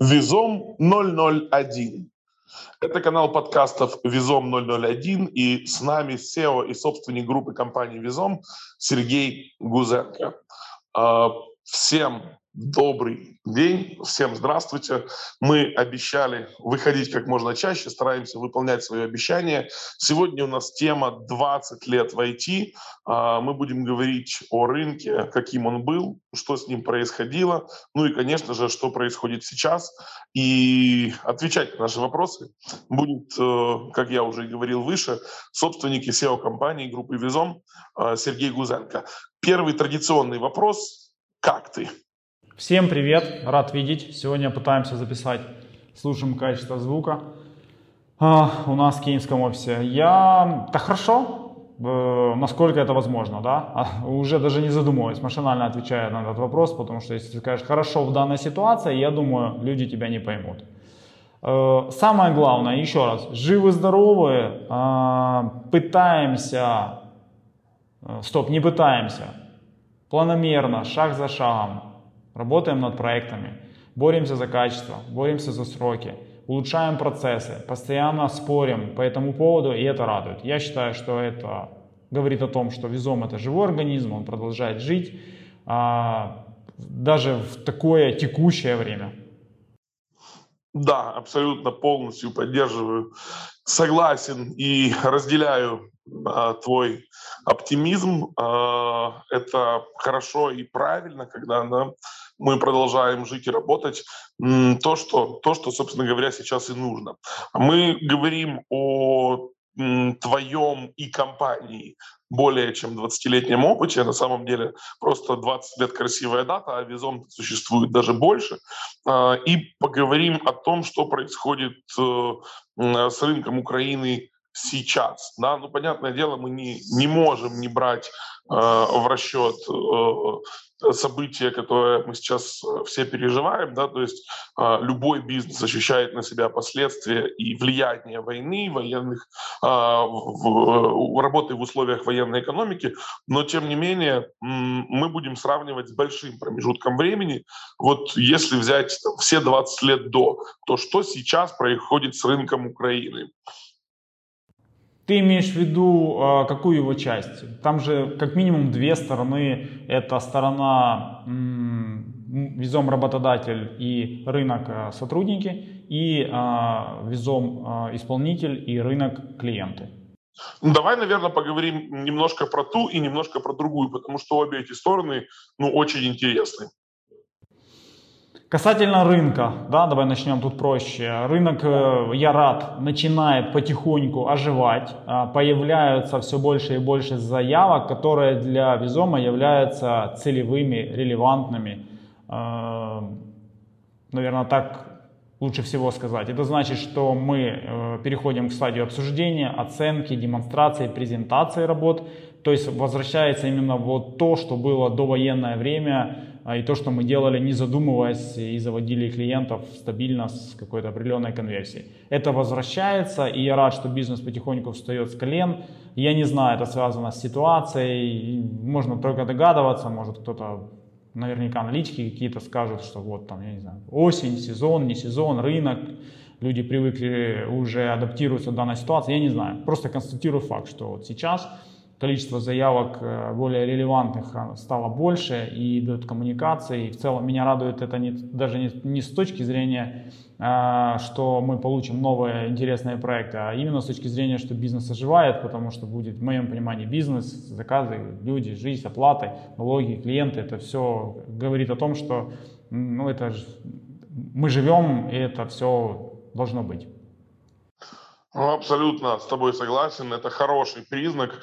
Визом 001. Это канал подкастов Визом 001 и с нами SEO и собственник группы компании Визом Сергей Гузенко. А, всем Добрый день, всем здравствуйте. Мы обещали выходить как можно чаще, стараемся выполнять свои обещания. Сегодня у нас тема 20 лет в IT. А, мы будем говорить о рынке, каким он был, что с ним происходило, ну и, конечно же, что происходит сейчас. И отвечать на наши вопросы будет, э, как я уже говорил выше, собственники SEO-компании группы Визом э, Сергей Гузенко. Первый традиционный вопрос – как ты? Всем привет, рад видеть. Сегодня пытаемся записать, слушаем качество звука а, у нас в киевском офисе. Я, да хорошо, э, насколько это возможно, да, а, уже даже не задумываясь, машинально отвечаю на этот вопрос, потому что если ты скажешь хорошо в данной ситуации, я думаю, люди тебя не поймут. Э, самое главное, еще раз, живы-здоровы, э, пытаемся, стоп, не пытаемся, планомерно, шаг за шагом, работаем над проектами, боремся за качество, боремся за сроки, улучшаем процессы, постоянно спорим по этому поводу, и это радует. Я считаю, что это говорит о том, что визом это живой организм, он продолжает жить а, даже в такое текущее время. Да, абсолютно полностью поддерживаю, согласен и разделяю а, твой оптимизм. А, это хорошо и правильно, когда да, мы продолжаем жить и работать, то что, то, что, собственно говоря, сейчас и нужно. Мы говорим о твоем и компании более чем 20-летнем опыте. На самом деле просто 20 лет красивая дата, а визом существует даже больше. А, и поговорим о том, что происходит э, с рынком Украины сейчас. Да? Ну, понятное дело, мы не, не можем не брать э, в расчет э, события, которые мы сейчас э, все переживаем. Да? То есть э, любой бизнес ощущает на себя последствия и влияние войны, военных, э, в, в, работы в условиях военной экономики, но тем не менее мы будем сравнивать с большим промежутком времени. Вот если взять там, все 20 лет до, то что сейчас происходит с рынком Украины? Ты имеешь в виду э, какую его часть? Там же как минимум две стороны. Это сторона визом работодатель и рынок э, сотрудники, и э, визом исполнитель и рынок клиенты. Ну, давай, наверное, поговорим немножко про ту и немножко про другую, потому что обе эти стороны ну, очень интересны. Касательно рынка, да, давай начнем тут проще. Рынок, э, я рад, начинает потихоньку оживать. А, появляются все больше и больше заявок, которые для Визома являются целевыми, релевантными. А, Наверное, так лучше всего сказать. Это значит, что мы э, переходим к стадии обсуждения, оценки, демонстрации, презентации работ. То есть возвращается именно вот то, что было до военное время, и то, что мы делали, не задумываясь, и заводили клиентов стабильно с какой-то определенной конверсией. Это возвращается, и я рад, что бизнес потихоньку встает с колен. Я не знаю, это связано с ситуацией, можно только догадываться, может кто-то наверняка аналитики какие-то скажут, что вот там, я не знаю, осень, сезон, не сезон, рынок, люди привыкли уже адаптируются к данной ситуации, я не знаю. Просто констатирую факт, что вот сейчас количество заявок э, более релевантных а, стало больше и идут коммуникации. И в целом меня радует это не, даже не, не с точки зрения, а, что мы получим новые интересные проекты, а именно с точки зрения, что бизнес оживает, потому что будет, в моем понимании, бизнес, заказы, люди, жизнь, оплаты, налоги, клиенты. Это все говорит о том, что ну, это, мы живем, и это все должно быть. Ну, абсолютно с тобой согласен. Это хороший признак.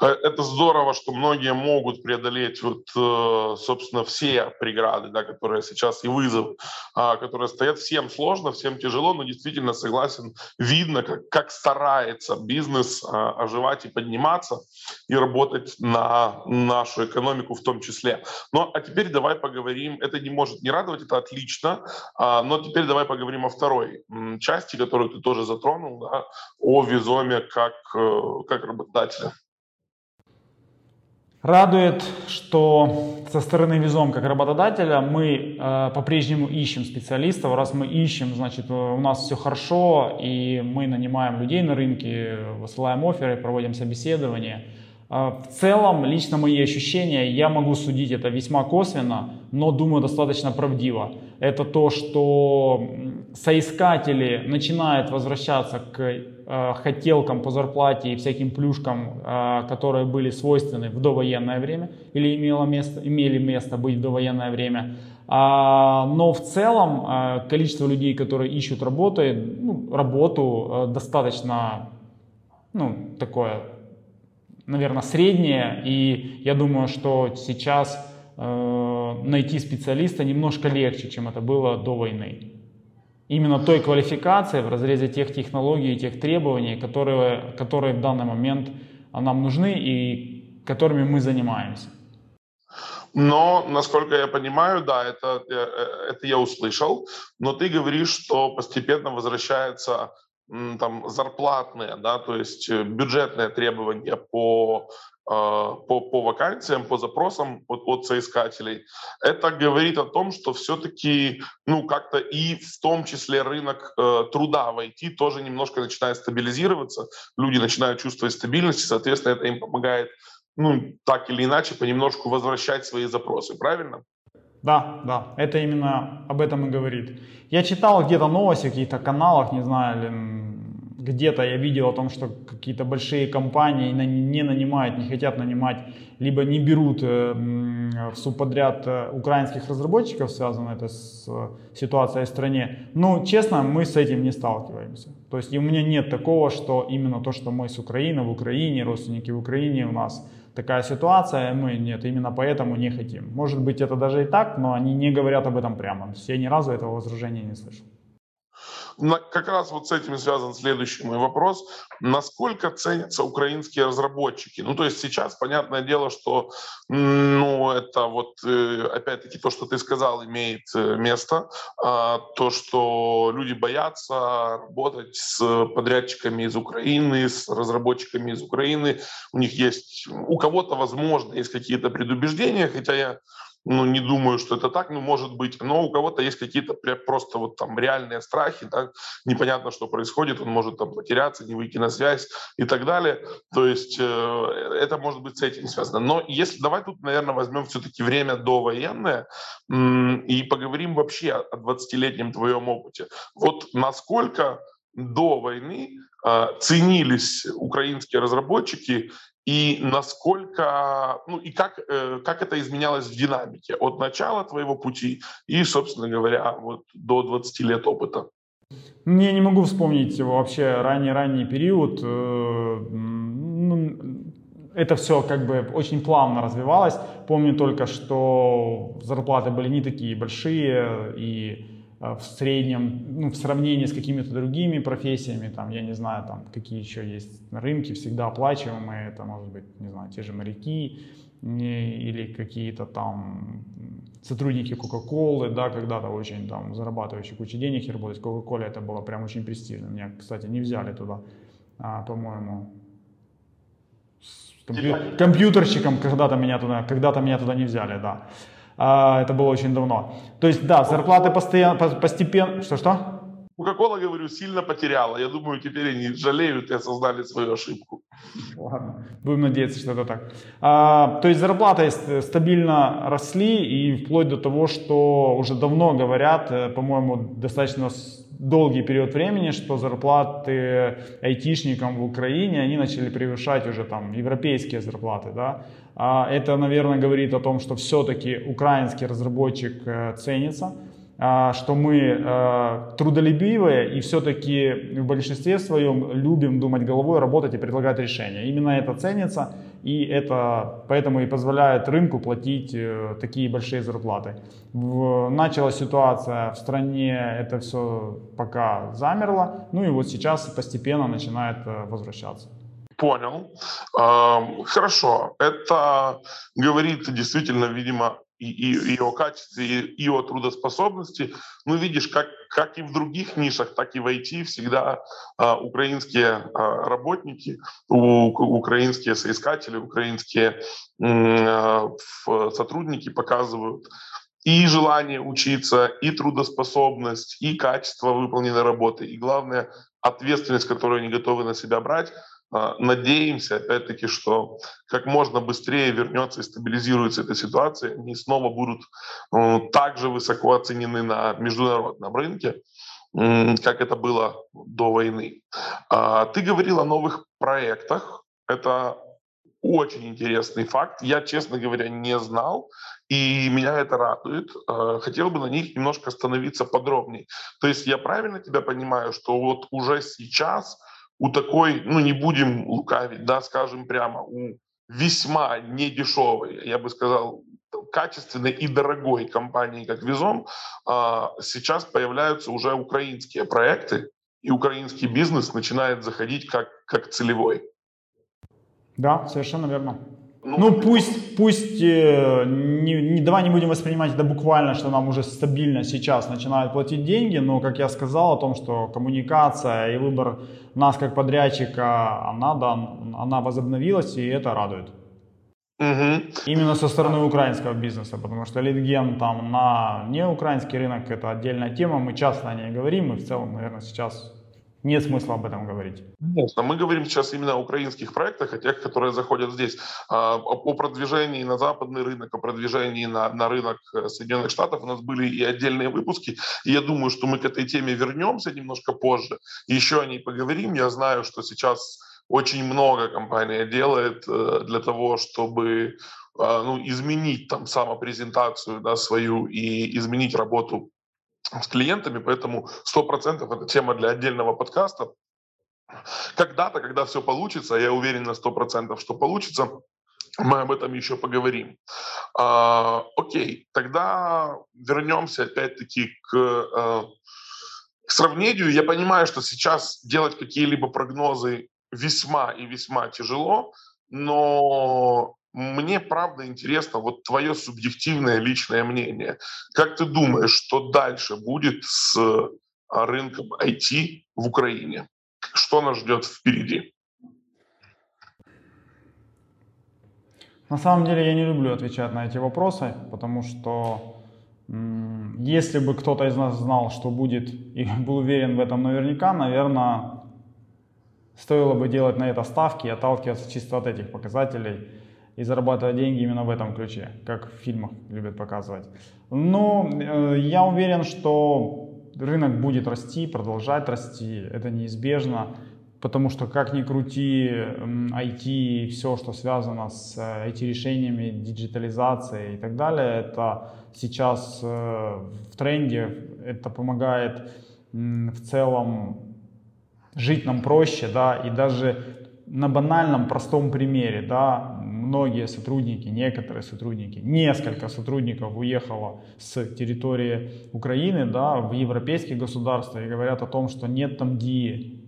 Э, это здорово, что многие могут преодолеть вот, э, собственно, все преграды, да, которые сейчас и вызов, а, которые стоят. Всем сложно, всем тяжело, но действительно согласен. Видно, как, как старается бизнес а, оживать и подниматься и работать на нашу экономику в том числе. Ну, а теперь давай поговорим. Это не может не радовать, это отлично. А, но теперь давай поговорим о второй части, которую ты тоже затронул, да, о Визоме как, э, как работодателя. Радует, что со стороны Визом как работодателя мы э, по-прежнему ищем специалистов. Раз мы ищем, значит у нас все хорошо, и мы нанимаем людей на рынке, высылаем оферы, проводим собеседования. Э, в целом, лично мои ощущения, я могу судить это весьма косвенно, но думаю достаточно правдиво. Это то, что соискатели начинают возвращаться к Э, хотелкам по зарплате и всяким плюшкам, э, которые были свойственны в довоенное время или имело место, имели место быть в довоенное время. А, но в целом э, количество людей, которые ищут работу, ну, работу достаточно ну, такое, наверное, среднее. И я думаю, что сейчас найти специалиста немножко легче, чем это было до войны именно той квалификации в разрезе тех технологий, тех требований, которые, которые в данный момент нам нужны и которыми мы занимаемся. Но, насколько я понимаю, да, это, э, э, это я услышал, но ты говоришь, что постепенно возвращается там зарплатные, да, то есть э, бюджетные требования по а, по, по вакансиям, по запросам от, от соискателей, это говорит о том, что все-таки, ну, как-то и в том числе рынок э, труда в IT тоже немножко начинает стабилизироваться, люди начинают чувствовать стабильность, и, соответственно, это им помогает, ну, так или иначе, понемножку возвращать свои запросы, правильно? Да, да, это именно об этом и говорит. Я читал где-то новости в каких-то каналах, не знаю, ли, где-то я видел о том, что какие-то большие компании не нанимают, не хотят нанимать, либо не берут э, в субподряд э, украинских разработчиков, связано это с э, ситуацией в стране. Ну, честно, мы с этим не сталкиваемся. То есть у меня нет такого, что именно то, что мы с Украины, в Украине, родственники в Украине, у нас такая ситуация, мы нет, именно поэтому не хотим. Может быть, это даже и так, но они не говорят об этом прямо. Я ни разу этого возражения не слышал как раз вот с этим связан следующий мой вопрос. Насколько ценятся украинские разработчики? Ну, то есть сейчас, понятное дело, что, ну, это вот, э, опять-таки, то, что ты сказал, имеет э, место. А, то, что люди боятся работать с подрядчиками из Украины, с разработчиками из Украины. У них есть, у кого-то, возможно, есть какие-то предубеждения, хотя я ну, не думаю, что это так, ну, может быть, но у кого-то есть какие-то просто вот там реальные страхи, да, непонятно, что происходит, он может там потеряться, не выйти на связь и так далее, то есть э, это может быть с этим связано. Но если, давай тут, наверное, возьмем все-таки время довоенное и поговорим вообще о 20-летнем твоем опыте. Вот насколько до войны э, ценились украинские разработчики и насколько, ну и как, э, как это изменялось в динамике от начала твоего пути и, собственно говоря, вот до 20 лет опыта? Я не могу вспомнить вообще ранний-ранний период. Э, ну, это все как бы очень плавно развивалось. Помню только, что зарплаты были не такие большие и в среднем, ну, в сравнении с какими-то другими профессиями, там, я не знаю, там, какие еще есть на рынке, всегда оплачиваемые, это может быть, не знаю, те же моряки или какие-то там сотрудники Кока-Колы, да, когда-то очень там зарабатывающие кучу денег и работать в Кока-Коле, это было прям очень престижно. Меня, кстати, не взяли туда, а, по-моему, компью- компьютерщиком когда-то меня туда, когда-то меня туда не взяли, да. А, это было очень давно. То есть, да, зарплаты постоянно, постепенно... Что-что? Кока-кола, говорю, сильно потеряла. Я думаю, теперь они жалеют и осознали свою ошибку. Ладно, будем надеяться, что это так. А, то есть зарплаты стабильно росли и вплоть до того, что уже давно говорят, э, по-моему, достаточно долгий период времени, что зарплаты айтишникам в Украине, они начали превышать уже там европейские зарплаты, да. А это, наверное, говорит о том, что все-таки украинский разработчик э, ценится, что мы э, трудолюбивые и все-таки в большинстве своем любим думать головой, работать и предлагать решения. Именно это ценится, и это поэтому и позволяет рынку платить э, такие большие зарплаты. Началась ситуация в стране, это все пока замерло, ну и вот сейчас постепенно начинает э, возвращаться. Понял. Хорошо. Это говорит действительно, видимо, и, и, и о качестве, и, и о трудоспособности. Ну, видишь, как, как и в других нишах, так и в IT всегда а, украинские а, работники, у, украинские соискатели, украинские а, сотрудники показывают и желание учиться, и трудоспособность, и качество выполненной работы, и главное, ответственность, которую они готовы на себя брать. А, надеемся, опять-таки, что как можно быстрее вернется и стабилизируется эта ситуация, они снова будут э, также высоко оценены на международном рынке, как это было до войны. А, ты говорил о новых проектах. Это очень интересный факт. Я, честно говоря, не знал, и меня это радует. Э, хотел бы на них немножко остановиться подробнее. То есть я правильно тебя понимаю, что вот уже сейчас у такой, ну не будем лукавить, да, скажем прямо, у весьма недешевой, я бы сказал, качественной и дорогой компании, как Визом, э, сейчас появляются уже украинские проекты, и украинский бизнес начинает заходить как, как целевой. Да, совершенно верно. Ну, ну пусть, пусть э, не, не, давай не будем воспринимать это буквально, что нам уже стабильно сейчас начинают платить деньги, но, как я сказал, о том, что коммуникация и выбор нас как подрядчика, она, да, она возобновилась, и это радует. Угу. Именно со стороны украинского бизнеса, потому что литген там на неукраинский рынок это отдельная тема, мы часто о ней говорим, и в целом, наверное, сейчас нет смысла об этом говорить. Конечно. Мы говорим сейчас именно о украинских проектах, о тех, которые заходят здесь. А, о продвижении на западный рынок, о продвижении на, на рынок э, Соединенных Штатов у нас были и отдельные выпуски. И я думаю, что мы к этой теме вернемся немножко позже. Еще о ней поговорим. Я знаю, что сейчас очень много компания делает э, для того, чтобы а, ну, изменить там самопрезентацию да, свою и изменить работу с клиентами, поэтому 100% это тема для отдельного подкаста. Когда-то, когда все получится, я уверен на 100%, что получится, мы об этом еще поговорим. А, окей, тогда вернемся опять-таки к, а, к сравнению. Я понимаю, что сейчас делать какие-либо прогнозы весьма и весьма тяжело, но мне правда интересно вот твое субъективное личное мнение. Как ты думаешь, что дальше будет с а, рынком IT в Украине? Что нас ждет впереди? На самом деле я не люблю отвечать на эти вопросы, потому что если бы кто-то из нас знал, что будет, и был уверен в этом наверняка, наверное, стоило бы делать на это ставки и отталкиваться чисто от этих показателей – и зарабатывать деньги именно в этом ключе, как в фильмах любят показывать. Но э, я уверен, что рынок будет расти, продолжать расти, это неизбежно, потому что как ни крути, IT все, что связано с IT-решениями, э, диджитализацией и так далее, это сейчас э, в тренде, это помогает в целом жить нам проще, да, и даже на банальном, простом примере, да, многие сотрудники, некоторые сотрудники, несколько сотрудников уехало с территории Украины да, в европейские государства и говорят о том, что нет там ДИИ.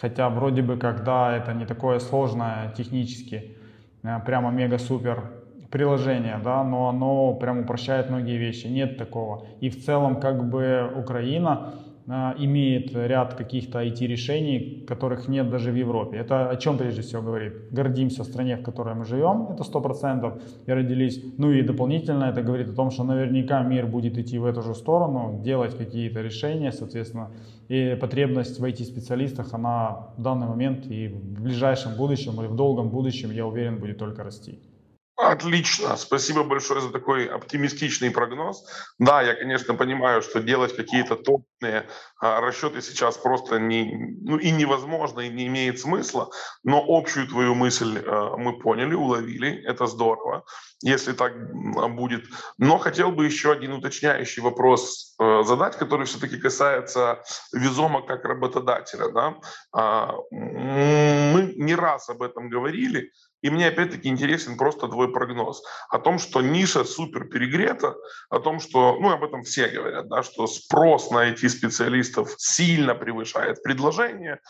Хотя вроде бы, когда это не такое сложное технически, э, прямо мега-супер приложение, да, но оно прям упрощает многие вещи. Нет такого. И в целом как бы Украина имеет ряд каких-то IT-решений, которых нет даже в Европе. Это о чем прежде всего говорит? Гордимся стране, в которой мы живем, это сто процентов, и родились. Ну и дополнительно это говорит о том, что наверняка мир будет идти в эту же сторону, делать какие-то решения, соответственно, и потребность в IT-специалистах, она в данный момент и в ближайшем будущем или в долгом будущем, я уверен, будет только расти. Отлично, спасибо большое за такой оптимистичный прогноз. Да, я, конечно, понимаю, что делать какие-то топные а, расчеты сейчас просто не, ну, и невозможно, и не имеет смысла, но общую твою мысль а, мы поняли, уловили, это здорово, если так будет. Но хотел бы еще один уточняющий вопрос а, задать, который все-таки касается Визома как работодателя. Да? А, мы не раз об этом говорили, И мне опять-таки интересен просто твой прогноз о том, что ниша супер перегрета, о том, что, ну, об этом все говорят, да, что спрос на IT-специалистов сильно превышает предложение,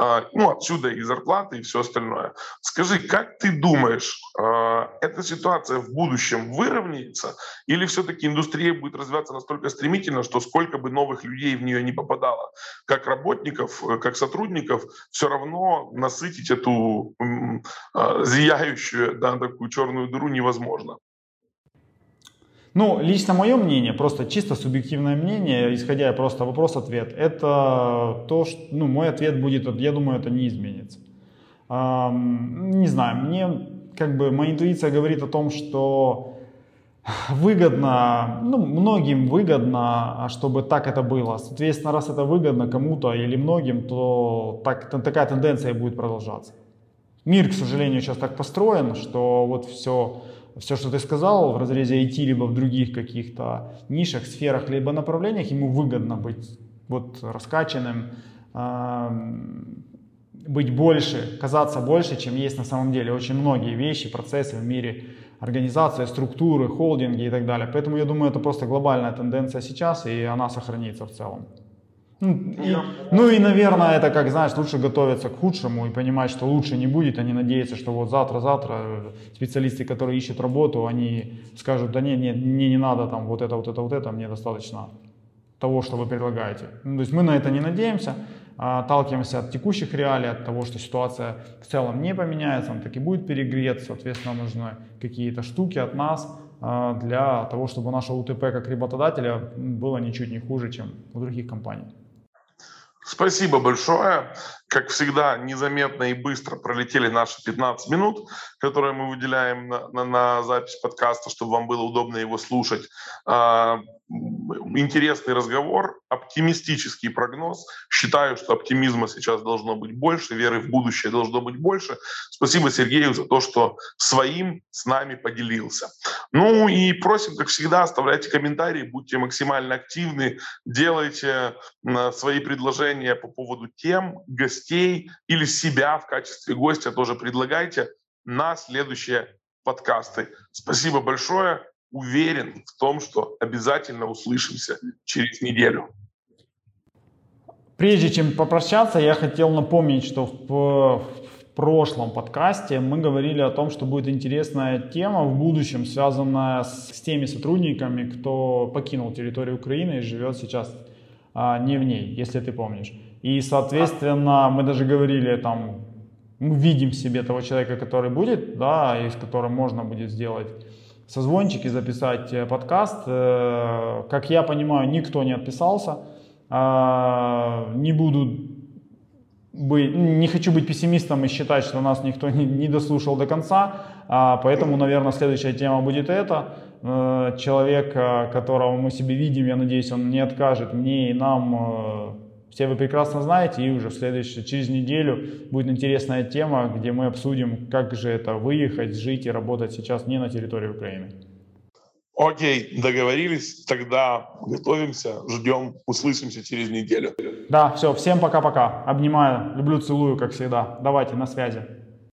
э, ну, отсюда и зарплаты, и все остальное. Скажи, как ты думаешь, э, эта ситуация в будущем выровняется, или все-таки индустрия будет развиваться настолько стремительно, что сколько бы новых людей в нее не попадало, как работников, э, как сотрудников, все равно насытить эту э, зияющую, да, такую черную дыру невозможно. Ну, лично мое мнение, просто чисто субъективное мнение, исходя просто вопрос-ответ, это то, что, ну, мой ответ будет, я думаю, это не изменится. Эм, не знаю, мне как бы моя интуиция говорит о том, что выгодно, ну, многим выгодно, а чтобы так это было. Соответственно, раз это выгодно кому-то или многим, то так, такая тенденция будет продолжаться. Мир, к сожалению, сейчас так построен, что вот все, все, что ты сказал в разрезе IT, либо в других каких-то нишах, сферах, либо направлениях, ему выгодно быть вот раскачанным, быть больше, казаться больше, чем есть на самом деле. Очень многие вещи, процессы в мире, организация, структуры, холдинги и так далее. Поэтому я думаю, это просто глобальная тенденция сейчас, и она сохранится в целом. Ну и, ну и, наверное, это как, знаешь, лучше готовиться к худшему и понимать, что лучше не будет, а не надеяться, что вот завтра-завтра специалисты, которые ищут работу, они скажут, да нет, нет, мне не надо там вот это, вот это, вот это, мне достаточно того, что вы предлагаете. Ну, то есть мы на это не надеемся, а отталкиваемся от текущих реалий, от того, что ситуация в целом не поменяется, он так и будет перегрет, соответственно, нужны какие-то штуки от нас а, для того, чтобы наше УТП как работодателя было ничуть не хуже, чем у других компаний. Спасибо большое. Как всегда, незаметно и быстро пролетели наши 15 минут, которые мы выделяем на, на, на запись подкаста, чтобы вам было удобно его слушать. А, интересный разговор, оптимистический прогноз. Считаю, что оптимизма сейчас должно быть больше, веры в будущее должно быть больше. Спасибо Сергею за то, что своим с нами поделился. Ну и просим, как всегда, оставляйте комментарии, будьте максимально активны, делайте свои предложения по поводу тем, гостей, гостей или себя в качестве гостя тоже предлагайте на следующие подкасты. Спасибо большое. Уверен в том, что обязательно услышимся через неделю. Прежде чем попрощаться, я хотел напомнить, что в, в прошлом подкасте мы говорили о том, что будет интересная тема в будущем, связанная с, с теми сотрудниками, кто покинул территорию Украины и живет сейчас а, не в ней, если ты помнишь. И, соответственно, мы даже говорили там, мы видим себе того человека, который будет, да, и с которым можно будет сделать созвончик и записать э, подкаст. Э, как я понимаю, никто не отписался. А, не буду быть, не хочу быть пессимистом и считать, что нас никто не, не дослушал до конца, а, поэтому, наверное, следующая тема будет это. Э, человек, которого мы себе видим, я надеюсь, он не откажет мне и нам все вы прекрасно знаете, и уже в следующий, через неделю будет интересная тема, где мы обсудим, как же это выехать, жить и работать сейчас не на территории Украины. Окей, договорились. Тогда готовимся, ждем, услышимся через неделю. Да, все, всем пока-пока. Обнимаю, люблю, целую, как всегда. Давайте, на связи.